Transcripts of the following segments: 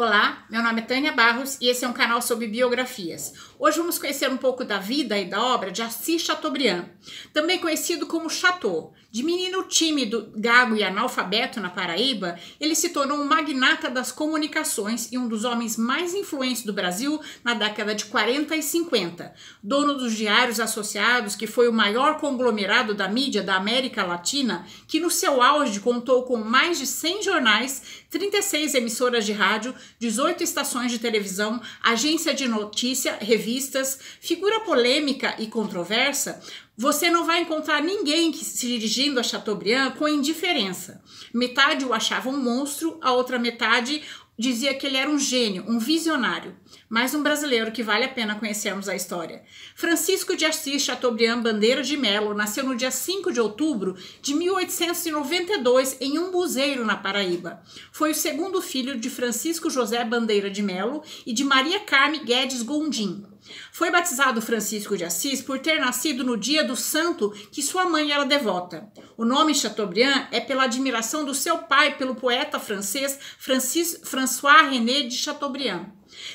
Olá, meu nome é Tânia Barros e esse é um canal sobre biografias. Hoje vamos conhecer um pouco da vida e da obra de Assis Chateaubriand, também conhecido como Chateau. De menino tímido, gago e analfabeto na Paraíba, ele se tornou um magnata das comunicações e um dos homens mais influentes do Brasil na década de 40 e 50. Dono dos Diários Associados, que foi o maior conglomerado da mídia da América Latina, que no seu auge contou com mais de 100 jornais, 36 emissoras de rádio, 18 estações de televisão, agência de notícia, revistas, figura polêmica e controversa, você não vai encontrar ninguém se dirigindo a Chateaubriand com indiferença. Metade o achava um monstro, a outra metade dizia que ele era um gênio, um visionário, mais um brasileiro que vale a pena conhecermos a história. Francisco de Assis Chateaubriand Bandeira de Melo nasceu no dia 5 de outubro de 1892 em Umbuzeiro, na Paraíba. Foi o segundo filho de Francisco José Bandeira de Melo e de Maria Carme Guedes Gondim. Foi batizado Francisco de Assis por ter nascido no dia do santo que sua mãe era devota. O nome Chateaubriand é pela admiração do seu pai pelo poeta francês Francis, François René de Chateaubriand.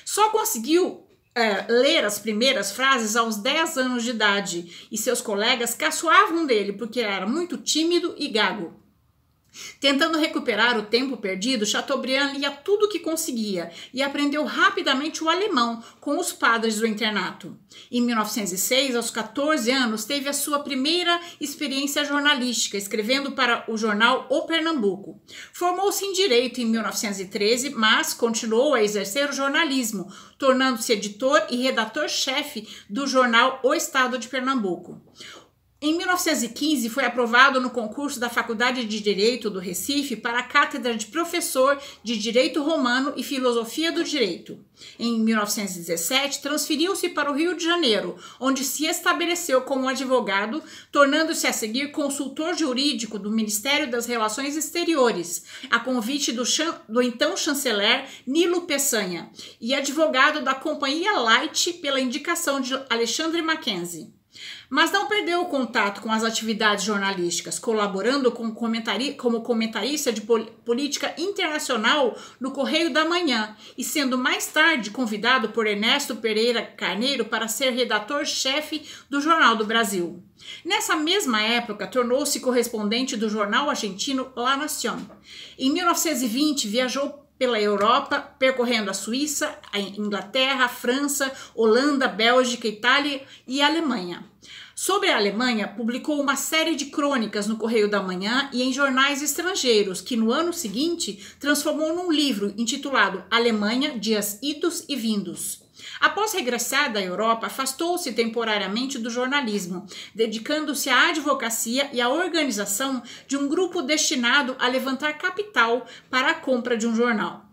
Só conseguiu é, ler as primeiras frases aos 10 anos de idade e seus colegas caçoavam dele porque era muito tímido e gago. Tentando recuperar o tempo perdido, Chateaubriand lia tudo o que conseguia e aprendeu rapidamente o alemão com os padres do internato. Em 1906, aos 14 anos, teve a sua primeira experiência jornalística, escrevendo para o jornal O Pernambuco. Formou-se em direito em 1913, mas continuou a exercer o jornalismo, tornando-se editor e redator-chefe do jornal O Estado de Pernambuco. Em 1915, foi aprovado no concurso da Faculdade de Direito do Recife para a cátedra de professor de Direito Romano e Filosofia do Direito. Em 1917, transferiu-se para o Rio de Janeiro, onde se estabeleceu como advogado, tornando-se a seguir consultor jurídico do Ministério das Relações Exteriores, a convite do, do então chanceler Nilo Peçanha, e advogado da Companhia Light pela indicação de Alexandre Mackenzie. Mas não perdeu o contato com as atividades jornalísticas, colaborando com comentari como comentarista de pol política internacional no Correio da Manhã e sendo mais tarde convidado por Ernesto Pereira Carneiro para ser redator-chefe do Jornal do Brasil. Nessa mesma época, tornou-se correspondente do jornal argentino La Nación. Em 1920, viajou pela Europa, percorrendo a Suíça, a Inglaterra, a França, Holanda, Bélgica, Itália e Alemanha. Sobre a Alemanha, publicou uma série de crônicas no Correio da Manhã e em jornais estrangeiros, que no ano seguinte transformou num livro intitulado Alemanha, Dias Idos e Vindos. Após regressar da Europa, afastou-se temporariamente do jornalismo, dedicando-se à advocacia e à organização de um grupo destinado a levantar capital para a compra de um jornal.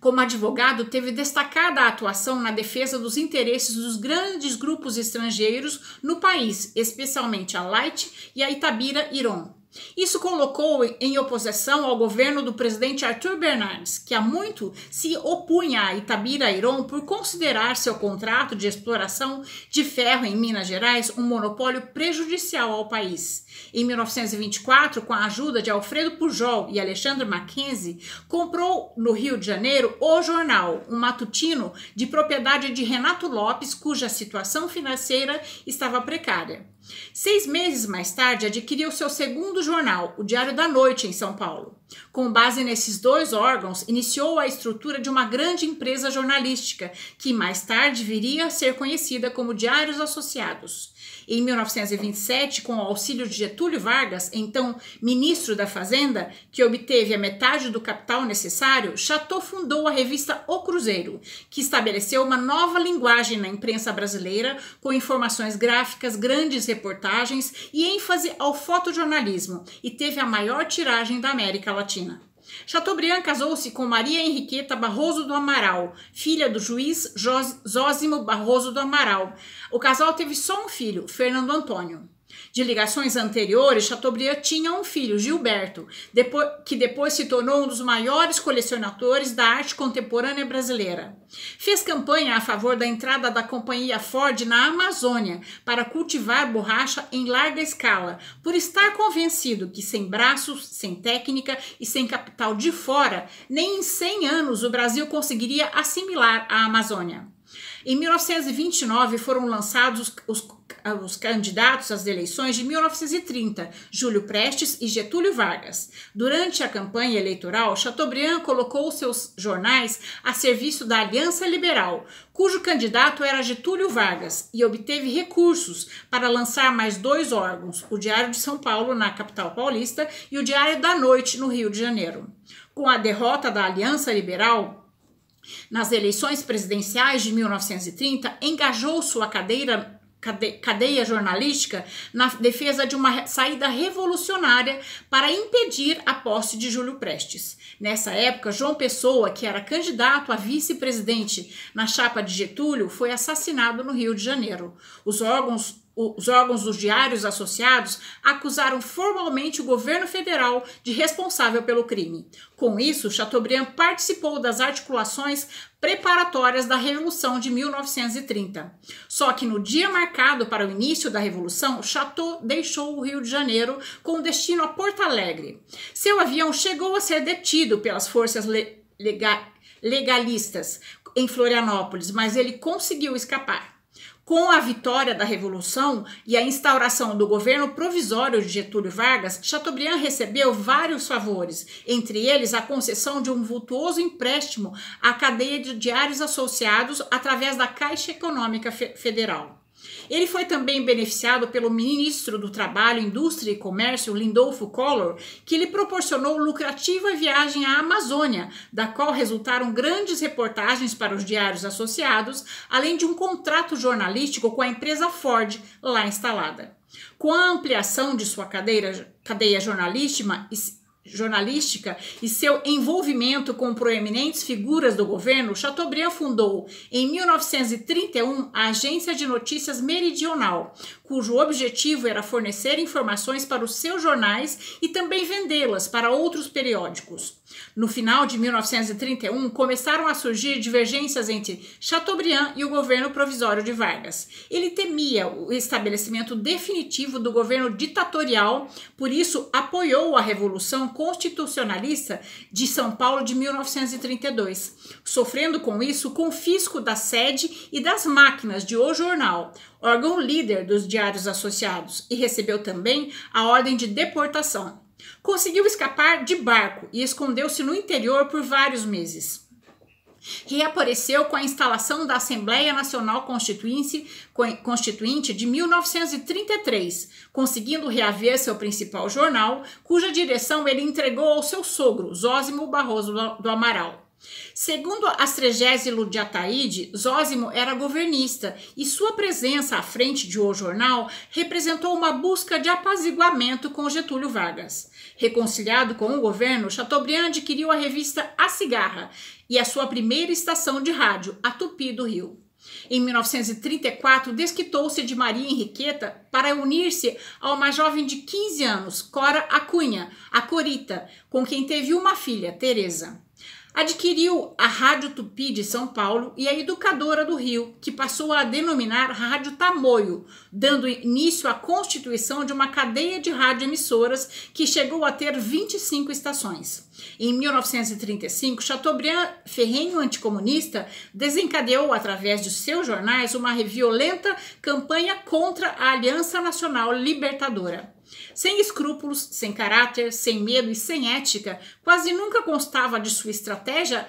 Como advogado, teve destacada atuação na defesa dos interesses dos grandes grupos estrangeiros no país, especialmente a Light e a Itabira Iron. Isso colocou em oposição ao governo do presidente Arthur Bernardes, que há muito se opunha a Itabira Iron por considerar seu contrato de exploração de ferro em Minas Gerais um monopólio prejudicial ao país. Em 1924, com a ajuda de Alfredo Pujol e Alexandre Mackenzie, comprou no Rio de Janeiro O Jornal, um matutino de propriedade de Renato Lopes, cuja situação financeira estava precária. Seis meses mais tarde, adquiriu seu segundo jornal, o Diário da Noite, em São Paulo. Com base nesses dois órgãos, iniciou a estrutura de uma grande empresa jornalística, que mais tarde viria a ser conhecida como Diários Associados. Em 1927, com o auxílio de Getúlio Vargas, então ministro da Fazenda, que obteve a metade do capital necessário, Chateau fundou a revista O Cruzeiro, que estabeleceu uma nova linguagem na imprensa brasileira, com informações gráficas, grandes reportagens e ênfase ao fotojornalismo, e teve a maior tiragem da América Latina. Chateaubriand casou-se com Maria Henriqueta Barroso do Amaral, filha do juiz Zósimo Barroso do Amaral. O casal teve só um filho, Fernando Antônio. De ligações anteriores, Chateaubriand tinha um filho, Gilberto, depois, que depois se tornou um dos maiores colecionadores da arte contemporânea brasileira. Fez campanha a favor da entrada da companhia Ford na Amazônia para cultivar borracha em larga escala, por estar convencido que sem braços, sem técnica e sem capital de fora, nem em 100 anos o Brasil conseguiria assimilar a Amazônia. Em 1929 foram lançados os, os, candidatos às eleições de 1930, Júlio Prestes e Getúlio Vargas. Durante a campanha eleitoral, Chateaubriand colocou seus jornais a serviço da Aliança Liberal, cujo candidato era Getúlio Vargas, e obteve recursos para lançar mais dois órgãos, o Diário de São Paulo, na capital paulista, e o Diário da Noite, no Rio de Janeiro. Com a derrota da Aliança Liberal, nas eleições presidenciais de 1930, engajou sua cadeira cadeia jornalística na defesa de uma saída revolucionária para impedir a posse de Júlio Prestes. Nessa época, João Pessoa, que era candidato a vice-presidente na chapa de Getúlio, foi assassinado no Rio de Janeiro. Os órgãos os órgãos dos diários associados acusaram formalmente o governo federal de responsável pelo crime. Com isso, Chateaubriand participou das articulações preparatórias da Revolução de 1930. Só que no dia marcado para o início da Revolução, Chateau deixou o Rio de Janeiro com destino a Porto Alegre. Seu avião chegou a ser detido pelas forças le legalistas em Florianópolis, mas ele conseguiu escapar. Com a vitória da Revolução e a instauração do governo provisório de Getúlio Vargas, Chateaubriand recebeu vários favores, entre eles a concessão de um vultuoso empréstimo à cadeia de diários associados através da Caixa Econômica Federal. Ele foi também beneficiado pelo ministro do Trabalho, Indústria e Comércio, Lindolfo Collor, que lhe proporcionou lucrativa viagem à Amazônia, da qual resultaram grandes reportagens para os diários associados, além de um contrato jornalístico com a empresa Ford lá instalada. Com a ampliação de sua cadeira, cadeia jornalística, jornalística e seu envolvimento com proeminentes figuras do governo, Chateaubriand fundou em 1931 a Agência de Notícias Meridional, cujo objetivo era fornecer informações para os seus jornais e também vendê-las para outros periódicos. No final de 1931, começaram a surgir divergências entre Chateaubriand e o governo provisório de Vargas. Ele temia o estabelecimento definitivo do governo ditatorial, por isso apoiou a Revolução Constitucionalista de São Paulo de 1932, sofrendo com isso o confisco da sede e das máquinas de O Jornal, órgão líder dos diários associados, e recebeu também a ordem de deportação. Conseguiu escapar de barco e escondeu-se no interior por vários meses. Reapareceu com a instalação da Assembleia Nacional Constituinte, de 1933, conseguindo reaver seu principal jornal, cuja direção ele entregou ao seu sogro, Zósimo Barroso do Amaral. Segundo Astregésilo de Ataíde, Zósimo era governista e sua presença à frente de O Jornal representou uma busca de apaziguamento com Getúlio Vargas. Reconciliado com o governo, Chateaubriand adquiriu a revista A Cigarra e a sua primeira estação de rádio, a Tupi do Rio. Em 1934, desquitou-se de Maria Henriqueta para unir-se a uma jovem de 15 anos, Cora Acunha, a Corita, com quem teve uma filha, Teresa. Adquiriu a Rádio Tupi de São Paulo e a Educadora do Rio, que passou a denominar Rádio Tamoio, dando início à constituição de uma cadeia de radioemissoras que chegou a ter 25 estações. Em 1935, Chateaubriand, ferrenho anticomunista, desencadeou através de seus jornais uma violenta campanha contra a Aliança Nacional Libertadora. Sem escrúpulos, sem caráter, sem medo e sem ética, quase nunca constava de sua estratégia,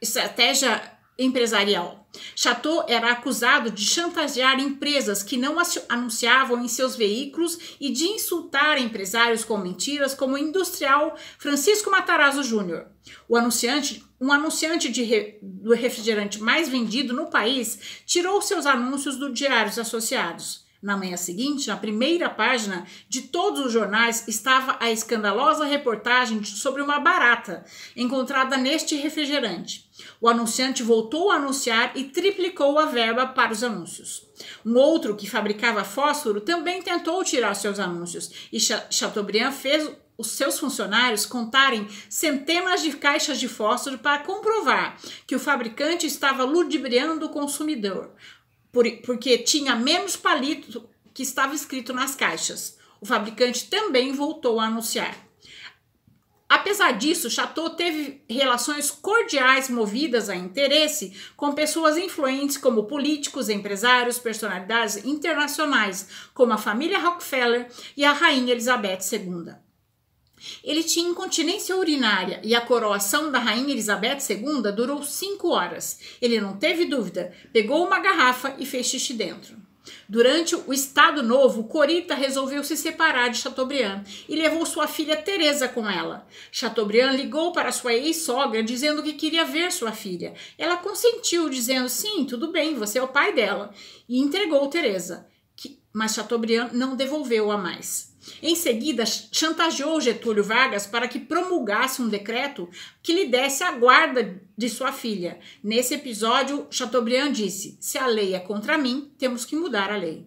estratégia empresarial. Chateau era acusado de chantagear empresas que não anunciavam em seus veículos e de insultar empresários com mentiras, como o industrial Francisco Matarazzo Júnior. O anunciante, um anunciante re, do refrigerante mais vendido no país, tirou seus anúncios do Diários Associados. Na manhã seguinte, na primeira página de todos os jornais, estava a escandalosa reportagem sobre uma barata encontrada neste refrigerante. O anunciante voltou a anunciar e triplicou a verba para os anúncios. Um outro que fabricava fósforo também tentou tirar seus anúncios e Chateaubriand fez os seus funcionários contarem centenas de caixas de fósforo para comprovar que o fabricante estava ludibriando o consumidor, porque tinha menos palito que estava escrito nas caixas. O fabricante também voltou a anunciar. Apesar disso, Chateau teve relações cordiais movidas a interesse com pessoas influentes como políticos, empresários, personalidades internacionais, como a família Rockefeller e a rainha Elizabeth II. Ele tinha incontinência urinária e a coroação da rainha Elizabeth II durou cinco horas. Ele não teve dúvida, pegou uma garrafa e fez xixi dentro. Durante o Estado Novo, Corita resolveu se separar de Chateaubriand e levou sua filha Teresa com ela. Chateaubriand ligou para sua ex-sogra dizendo que queria ver sua filha. Ela consentiu, dizendo: "Sim, tudo bem, você é o pai dela", e entregou Teresa. Mas Chateaubriand não devolveu-a mais. Em seguida, chantageou Getúlio Vargas para que promulgasse um decreto que lhe desse a guarda de sua filha. Nesse episódio, Chateaubriand disse: Se a lei é contra mim, temos que mudar a lei.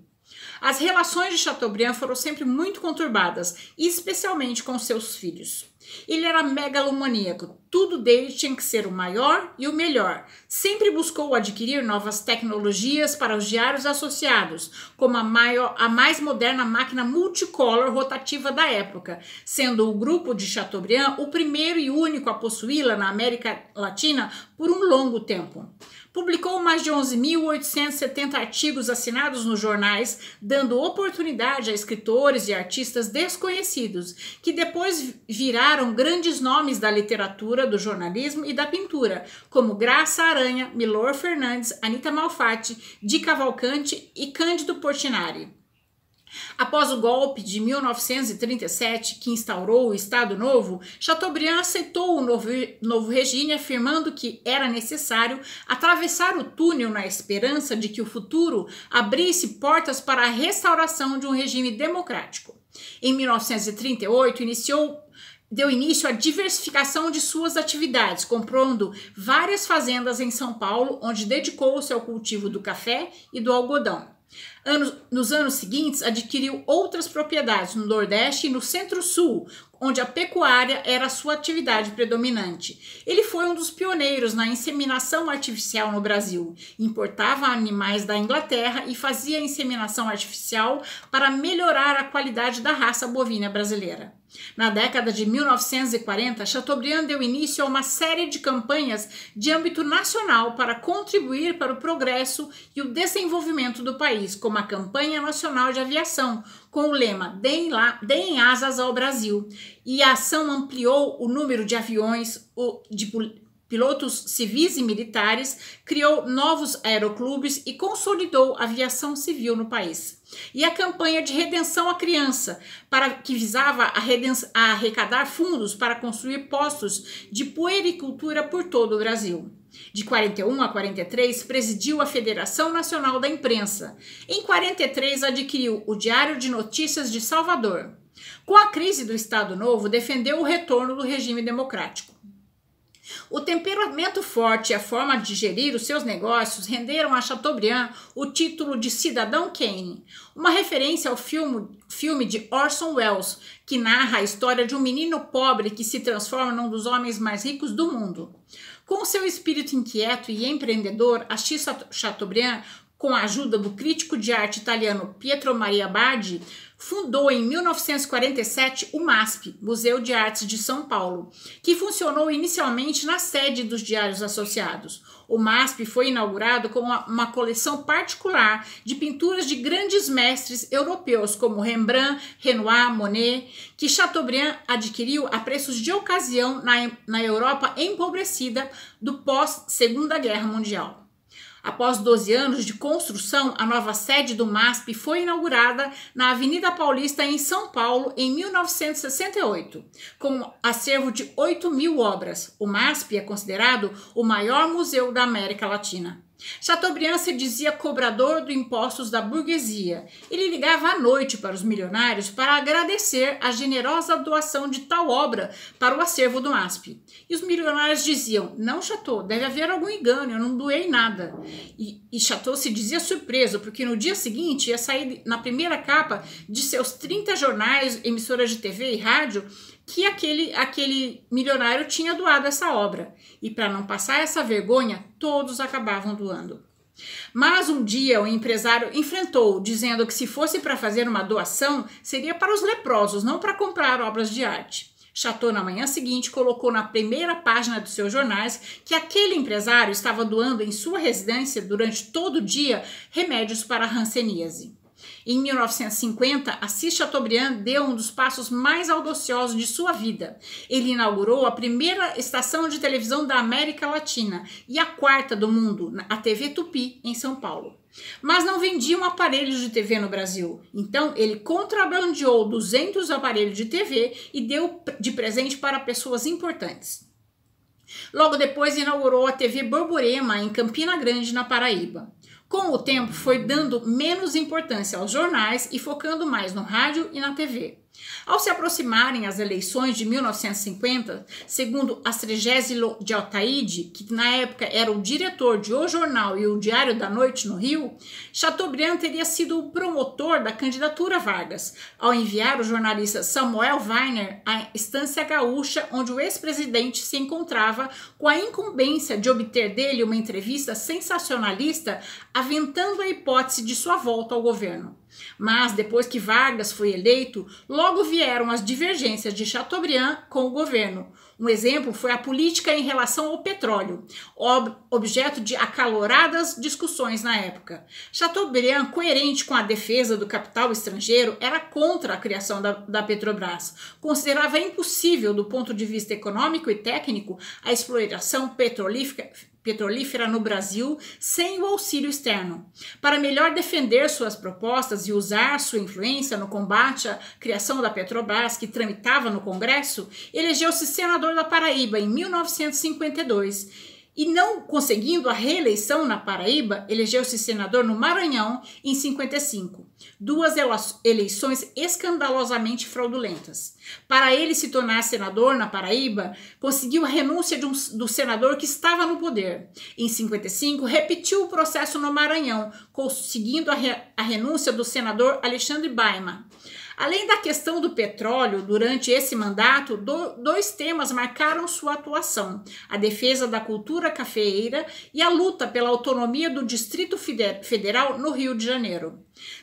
As relações de Chateaubriand foram sempre muito conturbadas, especialmente com seus filhos. Ele era megalomaníaco, tudo dele tinha que ser o maior e o melhor. Sempre buscou adquirir novas tecnologias para os diários associados, como a, maior, a mais moderna máquina multicolor rotativa da época, sendo o grupo de Chateaubriand o primeiro e único a possuí-la na América Latina por um longo tempo. Publicou mais de 11.870 artigos assinados nos jornais, dando oportunidade a escritores e artistas desconhecidos, que depois viraram grandes nomes da literatura, do jornalismo e da pintura, como Graça Aranha, Milor Fernandes, Anita Malfatti, Di Cavalcante e Cândido Portinari. Após o golpe de 1937, que instaurou o Estado Novo, Chateaubriand aceitou o novo, novo regime, afirmando que era necessário atravessar o túnel na esperança de que o futuro abrisse portas para a restauração de um regime democrático. Em 1938, iniciou deu início à diversificação de suas atividades, comprando várias fazendas em São Paulo, onde dedicou-se ao cultivo do café e do algodão. Anos, nos anos seguintes, adquiriu outras propriedades no Nordeste e no Centro-Sul, onde a pecuária era a sua atividade predominante. Ele foi um dos pioneiros na inseminação artificial no Brasil. Importava animais da Inglaterra e fazia inseminação artificial para melhorar a qualidade da raça bovina brasileira. Na década de 1940, Chateaubriand deu início a uma série de campanhas de âmbito nacional para contribuir para o progresso e o desenvolvimento do país, como a Campanha Nacional de Aviação, com o lema Deem, lá, Deem asas ao Brasil. E a ação ampliou o número de aviões de pilotos civis e militares, criou novos aeroclubes e consolidou a aviação civil no país. E a campanha de redenção à criança, para que visava a, a arrecadar fundos para construir postos de puericultura por todo o Brasil. De 41 a 43, presidiu a Federação Nacional da Imprensa. Em 43, adquiriu o Diário de Notícias de Salvador. Com a crise do Estado Novo, defendeu o retorno do regime democrático. O temperamento forte e a forma de gerir os seus negócios renderam a Chateaubriand o título de Cidadão Kane, uma referência ao filme, filme de Orson Welles, que narra a história de um menino pobre que se transforma num dos homens mais ricos do mundo. Com seu espírito inquieto e empreendedor, Assis Chateaubriand com a ajuda do crítico de arte italiano Pietro Maria Bardi, fundou em 1947 o MASP, Museu de Artes de São Paulo, que funcionou inicialmente na sede dos Diários Associados. O MASP foi inaugurado com uma, coleção particular de pinturas de grandes mestres europeus como Rembrandt, Renoir, Monet, que Chateaubriand adquiriu a preços de ocasião na, na Europa empobrecida do pós-Segunda Guerra Mundial. Após 12 anos de construção, a nova sede do MASP foi inaugurada na Avenida Paulista, em São Paulo, em 1968, com um acervo de 8 mil obras. O MASP é considerado o maior museu da América Latina. Chateaubriand se dizia cobrador de impostos da burguesia. Ele ligava à noite para os milionários para agradecer a generosa doação de tal obra para o acervo do MASP. E os milionários diziam: Não, Chateau, deve haver algum engano, eu não doei nada. E, e Chateau se dizia surpreso, porque no dia seguinte ia sair na primeira capa de seus 30 jornais, emissoras de TV e rádio que aquele, aquele milionário tinha doado essa obra. E para não passar essa vergonha, todos acabavam doando. Mas um dia o empresário enfrentou, dizendo que se fosse para fazer uma doação, seria para os leprosos, não para comprar obras de arte. Chateau, na manhã seguinte, colocou na primeira página dos seus jornais que aquele empresário estava doando em sua residência durante todo o dia remédios para a hanseníase. Em 1950, Assis Chateaubriand deu um dos passos mais audaciosos de sua vida. Ele inaugurou a primeira estação de televisão da América Latina e a quarta do mundo, a TV Tupi, em São Paulo. Mas não vendiam aparelhos de TV no Brasil. Então, ele contrabandeou 200 aparelhos de TV e deu de presente para pessoas importantes. Logo depois, inaugurou a TV Borborema, em Campina Grande, na Paraíba. Com o tempo, foi dando menos importância aos jornais e focando mais no rádio e na TV. Ao se aproximarem as eleições de 1950, segundo Astrigésilo de Altaide, que na época era o diretor de O Jornal e o Diário da Noite no Rio, Chateaubriand teria sido o promotor da candidatura Vargas, ao enviar o jornalista Samuel Weiner à estância gaúcha onde o ex-presidente se encontrava com a incumbência de obter dele uma entrevista sensacionalista aventando a hipótese de sua volta ao governo. Mas depois que Vargas foi eleito, logo vieram as divergências de Chateaubriand com o governo. Um exemplo foi a política em relação ao petróleo, ob objeto de acaloradas discussões na época. Chateaubriand, coerente com a defesa do capital estrangeiro, era contra a criação da, da Petrobras. Considerava impossível, do ponto de vista econômico e técnico, a exploração petrolífera petrolífera no Brasil sem o auxílio externo. Para melhor defender suas propostas e usar sua influência no combate à criação da Petrobras, que tramitava no Congresso, elegeu-se senador da Paraíba em 1952 e não conseguindo a reeleição na Paraíba, elegeu-se senador no Maranhão em 55. Duas eleições escandalosamente fraudulentas. Para ele se tornar senador na Paraíba, conseguiu a renúncia um, do senador que estava no poder. Em 55, repetiu o processo no Maranhão, conseguindo a, re, a renúncia do senador Alexandre Baima. Além da questão do petróleo, durante esse mandato, do, dois temas marcaram sua atuação: a defesa da cultura cafeeira e a luta pela autonomia do Distrito Federal no Rio de Janeiro.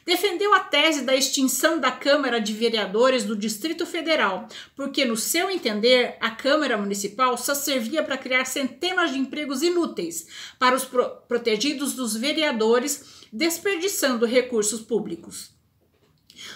Defendeu a tese da extinção da Câmara de Vereadores do Distrito Federal, porque, no seu entender, a Câmara Municipal só servia para criar centenas de empregos inúteis para os pro protegidos dos vereadores, desperdiçando recursos públicos.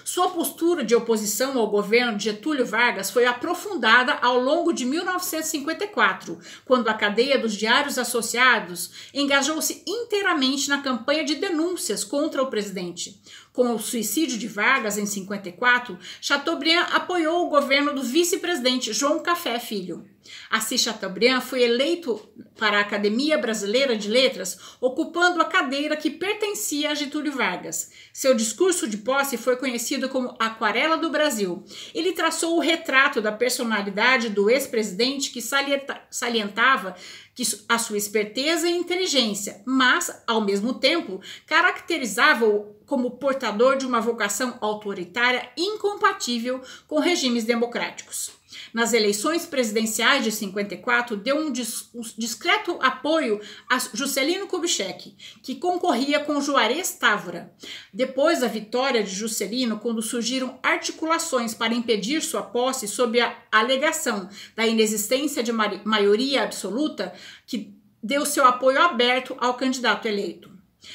Sua postura de oposição ao governo de Getúlio Vargas foi aprofundada ao longo de 1954, quando a cadeia dos diários associados engajou-se inteiramente na campanha de denúncias contra o presidente. Com o suicídio de Vargas em 54, Chateaubriand apoiou o governo do vice-presidente João Café Filho. Assis Chateaubriand foi eleito para a Academia Brasileira de Letras, ocupando a cadeira que pertencia a Getúlio Vargas. Seu discurso de posse foi conhecido como Aquarela do Brasil. Ele traçou o retrato da personalidade do ex-presidente que salientava que a sua esperteza e inteligência, mas, ao mesmo tempo, caracterizava-o como portador de uma vocação autoritária incompatível com regimes democráticos. Nas eleições presidenciais de 54, deu um, dis um discreto apoio a Juscelino Kubitschek, que concorria com Juarez Távora. Depois da vitória de Juscelino, quando surgiram articulações para impedir sua posse sob a alegação da inexistência de maioria absoluta, que deu seu apoio aberto ao candidato eleito.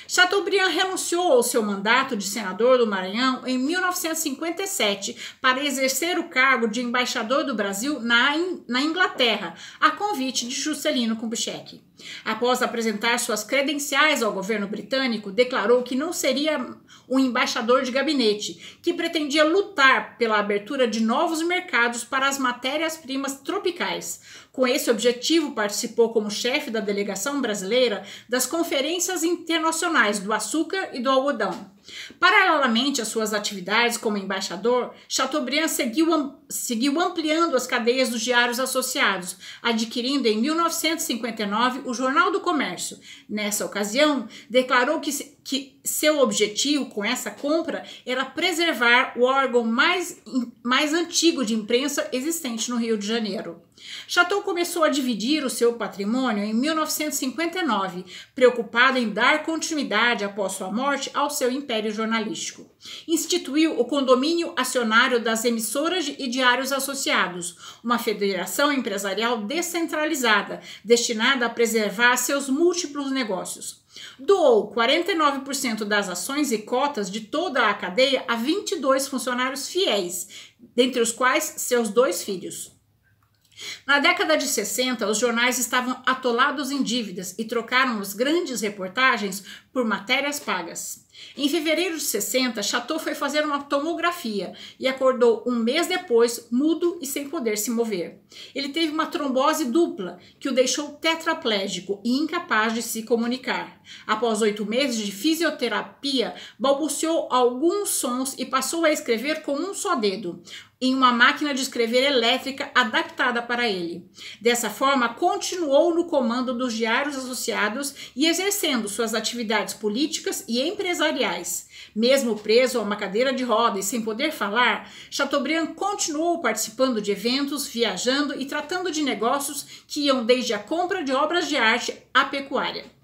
Chateaubriand renunciou ao seu mandato de senador do Maranhão em 1957 para exercer o cargo de embaixador do Brasil na, na Inglaterra, a convite de Juscelino Kubitschek. Após apresentar suas credenciais ao governo britânico, declarou que não seria um embaixador de gabinete, que pretendia lutar pela abertura de novos mercados para as matérias-primas tropicais. Com esse objetivo, participou como chefe da delegação brasileira das conferências internacionais do açúcar e do algodão. Paralelamente às suas atividades como embaixador, Chateaubriand seguiu, seguiu ampliando as cadeias dos diários associados, adquirindo em 1959 o Jornal do Comércio. Nessa ocasião, declarou que, que seu objetivo com essa compra era preservar o órgão mais, mais antigo de imprensa existente no Rio de Janeiro. Chateau começou a dividir o seu patrimônio em 1959, preocupado em dar continuidade após sua morte ao seu império jornalístico. Instituiu o Condomínio Acionário das Emissoras e Diários Associados, uma federação empresarial descentralizada, destinada a preservar seus múltiplos negócios. Doou 49% das ações e cotas de toda a cadeia a 22 funcionários fiéis, dentre os quais seus dois filhos. Na década de 60, os jornais estavam atolados em dívidas e trocaram as grandes reportagens por matérias pagas. Em fevereiro de 60, Chateau foi fazer uma tomografia e acordou um mês depois, mudo e sem poder se mover. Ele teve uma trombose dupla que o deixou tetraplégico e incapaz de se comunicar. Após oito meses de fisioterapia, balbuciou alguns sons e passou a escrever com um só dedo em uma máquina de escrever elétrica adaptada para ele. Dessa forma, continuou no comando dos diários associados e exercendo suas atividades políticas e empresariais. Mesmo preso a uma cadeira de roda e sem poder falar, Chateaubriand continuou participando de eventos, viajando e tratando de negócios que iam desde a compra de obras de arte à pecuária.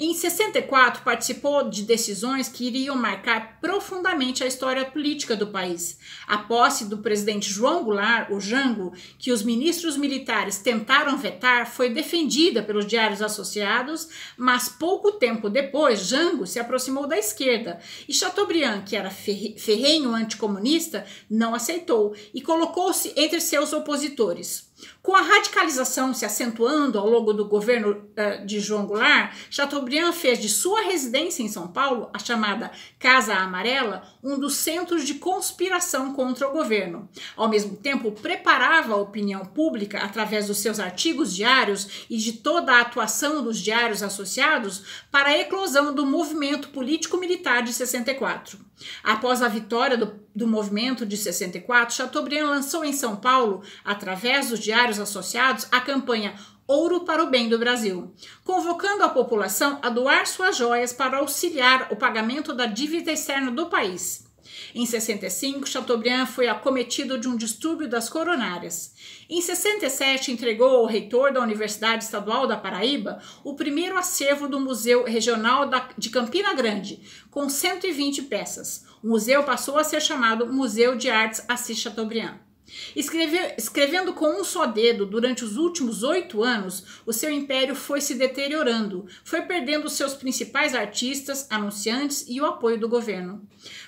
Em 64, participou de decisões que iriam marcar profundamente a história política do país. A posse do presidente João Goulart, o Jango, que os ministros militares tentaram vetar, foi defendida pelos diários associados, mas pouco tempo depois, Jango se aproximou da esquerda e Chateaubriand, que era ferrenho anticomunista, não aceitou e colocou-se entre seus opositores. Com a radicalização se acentuando ao longo do governo uh, de João Goulart, Chateaubriand fez de sua residência em São Paulo, a chamada Casa Amarela, um dos centros de conspiração contra o governo. Ao mesmo tempo, preparava a opinião pública através dos seus artigos diários e de toda a atuação dos diários associados para a eclosão do movimento político-militar de 64. Após a vitória do, do movimento de 64, Chateaubriand lançou em São Paulo, através dos diários associados, a campanha Ouro para o Bem do Brasil, convocando a população a doar suas joias para auxiliar o pagamento da dívida externa do país. Em 65, Chateaubriand foi acometido de um distúrbio das coronárias. Em 67, entregou ao reitor da Universidade Estadual da Paraíba o primeiro acervo do Museu Regional de Campina Grande, com 120 peças. O museu passou a ser chamado Museu de Artes Assis Chateaubriand. Escreve, escrevendo com um só dedo durante os últimos oito anos, o seu império foi se deteriorando, foi perdendo seus principais artistas, anunciantes e o apoio do governo.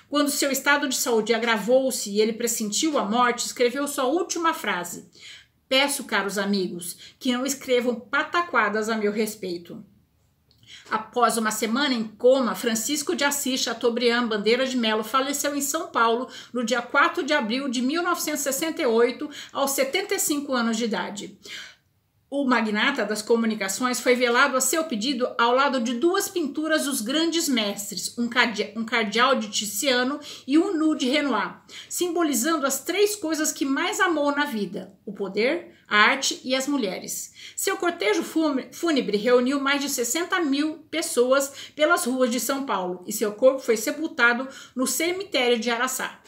Quando seu estado de saúde agravou-se e ele pressentiu a morte, escreveu sua última frase: Peço, caros amigos, que não escrevam pataquadas a meu respeito. Após uma semana em coma, Francisco de Assis Chateaubriand Bandeira de Melo faleceu em São Paulo no dia 4 de abril de 1968, aos 75 anos de idade. O magnata das comunicações foi velado a seu pedido ao lado de duas pinturas dos grandes mestres, um, um cardeal de Tiziano e um nu de Renoir, simbolizando as três coisas que mais amou na vida: o poder, arte e as mulheres. Seu cortejo fúnebre reuniu mais de 60 mil pessoas pelas ruas de São Paulo e seu corpo foi sepultado no cemitério de Araçá.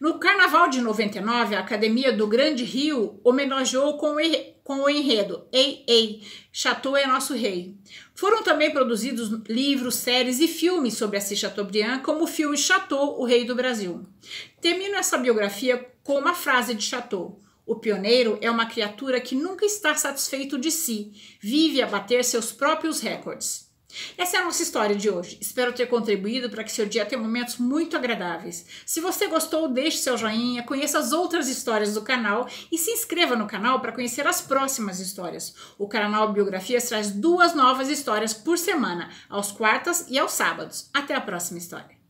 No carnaval de 99, a Academia do Grande Rio homenageou com o, com o enredo Ei, ei, Chateau é nosso rei. Foram também produzidos livros, séries e filmes sobre Assis Chateaubriand, como o filme Chateau, o Rei do Brasil. Termino essa biografia com uma frase de Chateau. O pioneiro é uma criatura que nunca está satisfeito de si, vive a bater seus próprios recordes. Essa é a nossa história de hoje. Espero ter contribuído para que seu dia tenha momentos muito agradáveis. Se você gostou, deixe seu joinha, conheça as outras histórias do canal e se inscreva no canal para conhecer as próximas histórias. O canal Biografias traz duas novas histórias por semana, aos quartas e aos sábados. Até a próxima história.